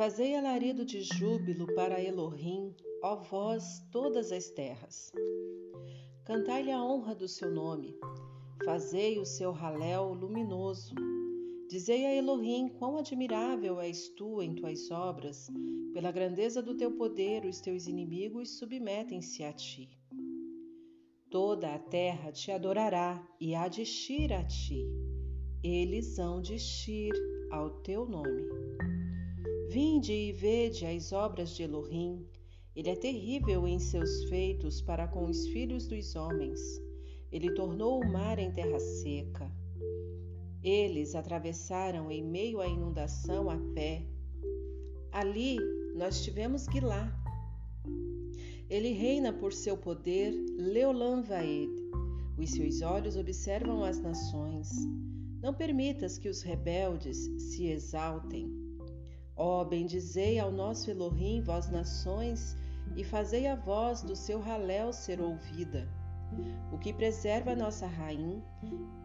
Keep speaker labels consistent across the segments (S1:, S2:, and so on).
S1: Fazei alarido de júbilo para Elohim, ó vós todas as terras. Cantai-lhe a honra do seu nome, fazei o seu raléu luminoso. Dizei a Elohim quão admirável és tu em tuas obras, pela grandeza do teu poder os teus inimigos submetem-se a ti. Toda a terra te adorará e há de xir a ti. Eles hão de xir ao teu nome. Vinde e vede as obras de Elohim. Ele é terrível em seus feitos para com os filhos dos homens. Ele tornou o mar em terra seca. Eles atravessaram em meio à inundação a pé. Ali nós tivemos Guilá, ele reina por seu poder, Leolam Vaed. Os seus olhos observam as nações. Não permitas que os rebeldes se exaltem. Ó, oh, bendizei ao nosso Elohim, vós nações, e fazei a voz do seu raléu ser ouvida. O que preserva nossa rainha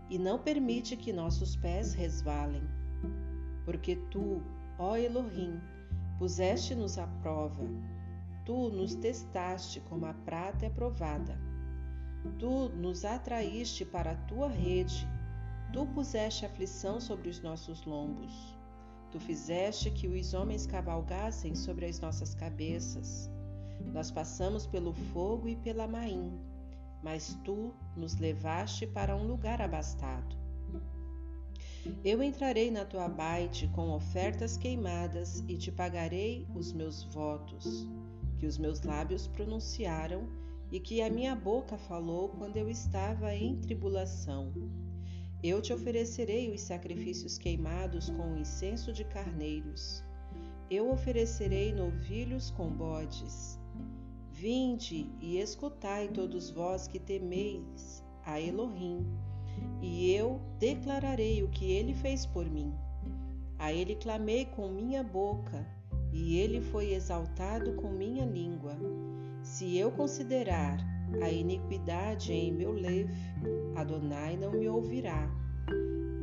S1: e não permite que nossos pés resvalem. Porque tu, ó Elohim, puseste-nos à prova Tu nos testaste como a prata é provada. Tu nos atraíste para a tua rede. Tu puseste aflição sobre os nossos lombos. Tu fizeste que os homens cavalgassem sobre as nossas cabeças. Nós passamos pelo fogo e pela maim, mas tu nos levaste para um lugar abastado. Eu entrarei na tua baite com ofertas queimadas e te pagarei os meus votos que os meus lábios pronunciaram e que a minha boca falou quando eu estava em tribulação. Eu te oferecerei os sacrifícios queimados com incenso de carneiros. Eu oferecerei novilhos com bodes. Vinde e escutai todos vós que temeis a Elohim, e eu declararei o que ele fez por mim. A ele clamei com minha boca, e ele foi exaltado com minha língua. Se eu considerar a iniquidade em meu leve, Adonai não me ouvirá.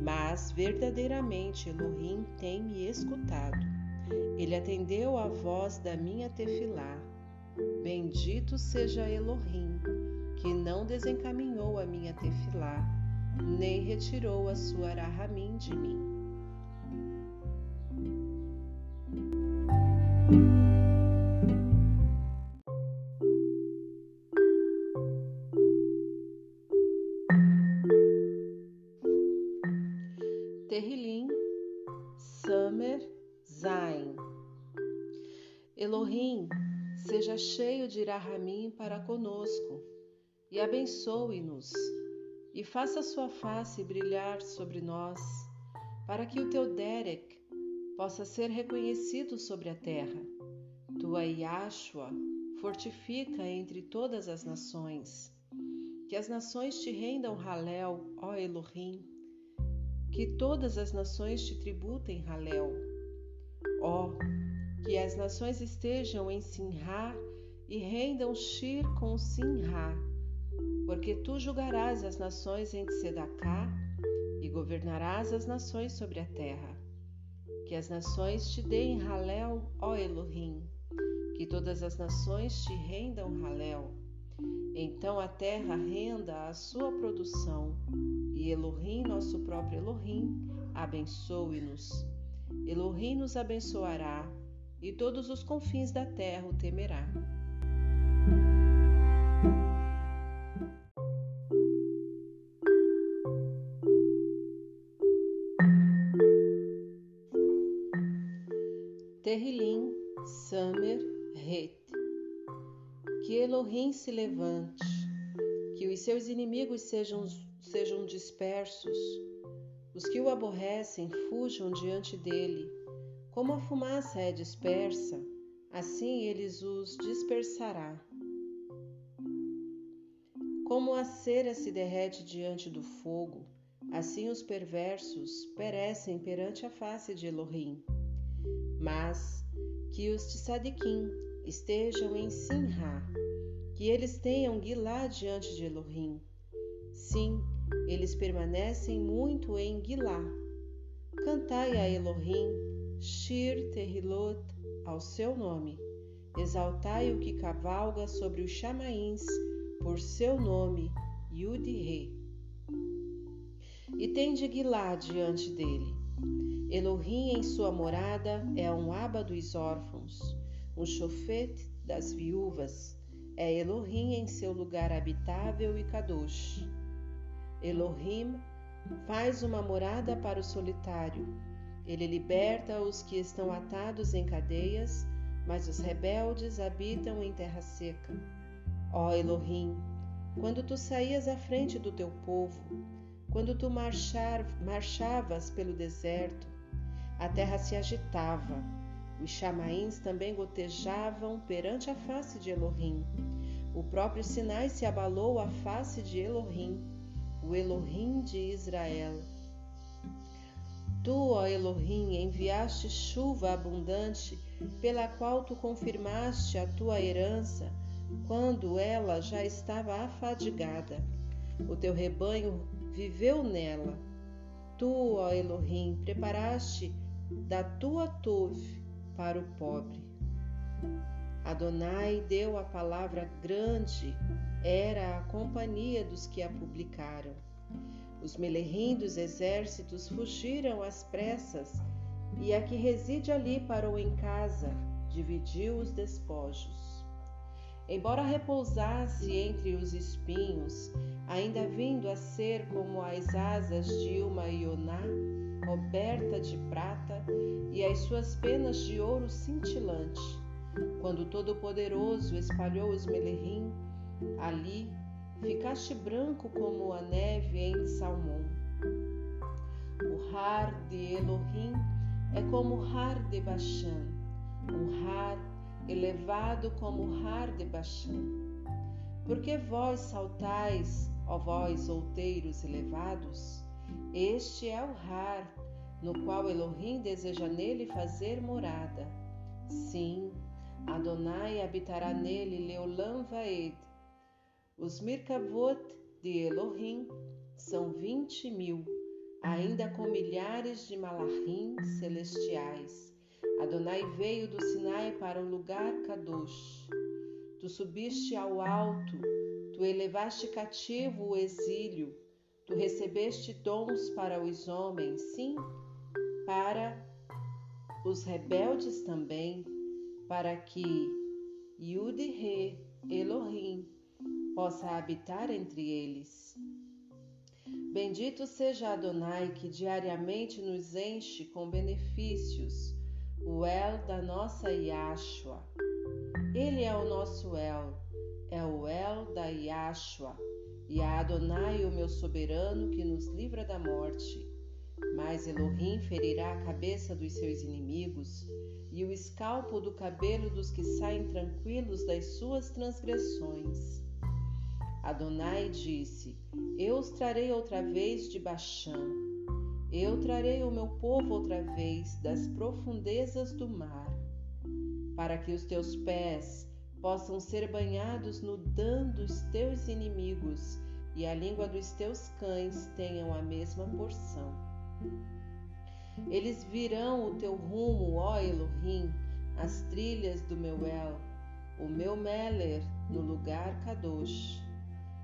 S1: Mas verdadeiramente Elohim tem me escutado. Ele atendeu à voz da minha tefilá. Bendito seja Elohim, que não desencaminhou a minha tefilá, nem retirou a sua arahamim de mim. Terrilim, Samer, Zain. Elohim, seja cheio de Irahamim para conosco, e abençoe-nos, e faça sua face brilhar sobre nós, para que o teu Derek possa ser reconhecido sobre a terra. Tua Yashua fortifica entre todas as nações. Que as nações te rendam Halel, ó Elohim. Que todas as nações te tributem Halel. Ó, que as nações estejam em Sinhá e rendam Shir com Sinhá, porque tu julgarás as nações em Sedacá e governarás as nações sobre a terra. Que as nações te deem Halel, ó Elohim. Que todas as nações te rendam Halel. Então a terra renda a sua produção, e Elohim, nosso próprio Elohim, abençoe-nos. Elohim nos abençoará, e todos os confins da terra o temerá. Terrilim, Samer, Het. Que Elohim se levante, que os seus inimigos sejam, sejam dispersos, os que o aborrecem fujam diante dele. Como a fumaça é dispersa, assim eles os dispersará. Como a cera se derrete diante do fogo, assim os perversos perecem perante a face de Elohim mas que os Sadiquim estejam em Sinha, que eles tenham Gilá diante de Elohim. Sim, eles permanecem muito em Gilá. Cantai a Elohim, Shir Tehilot ao seu nome. Exaltai o que cavalga sobre os chamaíns, por seu nome, Yud-Re. E tende Guilá diante dele. Elohim em sua morada é um aba dos órfãos, um chofete das viúvas, é Elohim em seu lugar habitável e kadosh. Elohim faz uma morada para o solitário. Ele liberta os que estão atados em cadeias mas os rebeldes habitam em terra seca. Ó Elohim, quando tu saías à frente do teu povo, quando tu marchar, marchavas pelo deserto, a terra se agitava, os chamaíns também gotejavam perante a face de Elohim. O próprio Sinai se abalou à face de Elohim, o Elohim de Israel. Tu, ó Elohim, enviaste chuva abundante, pela qual tu confirmaste a tua herança, quando ela já estava afadigada. O teu rebanho viveu nela. Tu, ó Elohim, preparaste da tua tuve para o pobre. Adonai deu a palavra grande, era a companhia dos que a publicaram. Os melerrim dos exércitos fugiram às pressas, e a que reside ali parou em casa, dividiu os despojos. Embora repousasse entre os espinhos, ainda vindo a ser como as asas de uma ioná, coberta de prata, e as suas penas de ouro cintilante. Quando Todo-Poderoso espalhou os melerrim, ali Ficaste branco como a neve em Salmão. O har de Elohim é como o har de Bashan, um har elevado como o har de Bashan. Porque vós saltais, ó vós outeiros elevados? Este é o har no qual Elohim deseja nele fazer morada. Sim, Adonai habitará nele Leolam Vaed, os Mirkavot de Elohim são vinte mil, ainda com milhares de malachim celestiais. Adonai veio do Sinai para o lugar Kadosh. Tu subiste ao alto, tu elevaste cativo o exílio, tu recebeste dons para os homens, sim, para os rebeldes também, para que Yud-Re Elohim possa habitar entre eles. Bendito seja Adonai que diariamente nos enche com benefícios, o El da nossa Yashua. Ele é o nosso El, é o El da Yashua, e a Adonai, o meu soberano, que nos livra da morte. Mas Elohim ferirá a cabeça dos seus inimigos e o escalpo do cabelo dos que saem tranquilos das suas transgressões. Adonai disse: Eu os trarei outra vez de Baixã. Eu trarei o meu povo outra vez das profundezas do mar, para que os teus pés possam ser banhados no dã dos teus inimigos e a língua dos teus cães tenham a mesma porção. Eles virão o teu rumo, ó Elohim, as trilhas do meu El, o meu Meler, no lugar Kadosh.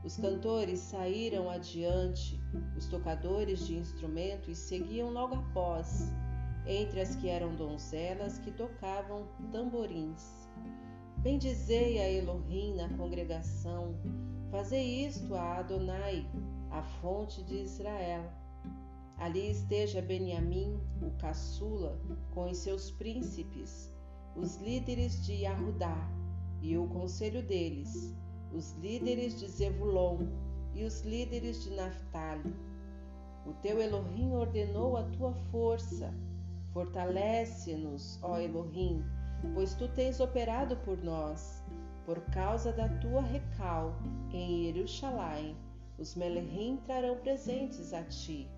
S1: Os cantores saíram adiante, os tocadores de instrumentos seguiam logo após, entre as que eram donzelas que tocavam tamborins. Bendizei a Elohim na congregação, fazei isto a Adonai, a fonte de Israel. Ali esteja Beniamim, o caçula, com os seus príncipes, os líderes de Yahudá e o conselho deles, os líderes de Zevulon e os líderes de Naphtali. O teu Elohim ordenou a tua força. Fortalece-nos, ó Elohim, pois tu tens operado por nós. Por causa da tua recal em Jerusalém, os Melehim trarão presentes a ti.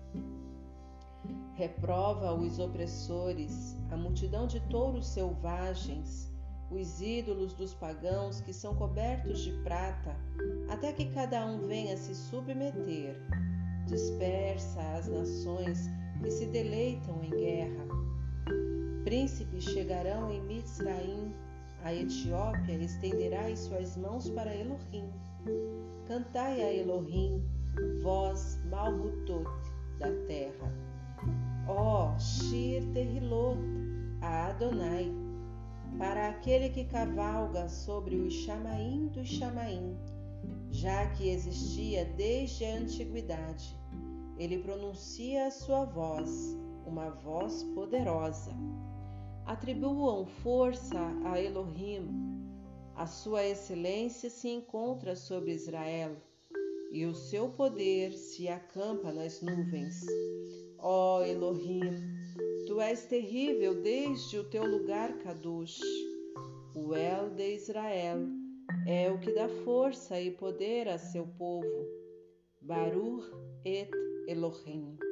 S1: Reprova os opressores, a multidão de touros selvagens, os ídolos dos pagãos que são cobertos de prata, até que cada um venha se submeter. Dispersa as nações que se deleitam em guerra. Príncipes chegarão em Mitzraim, a Etiópia estenderá suas mãos para Elohim. Cantai a Elohim, vós Malhutot da terra. Ó Shir Terrilot, a Adonai, para aquele que cavalga sobre os chamaim dos chamaim, já que existia desde a antiguidade. Ele pronuncia a sua voz, uma voz poderosa. Atribuam força a Elohim. A sua excelência se encontra sobre Israel e o seu poder se acampa nas nuvens. Ó oh Elohim, tu és terrível desde o teu lugar Kadosh. O El de Israel é o que dá força e poder a seu povo. Baruch et Elohim.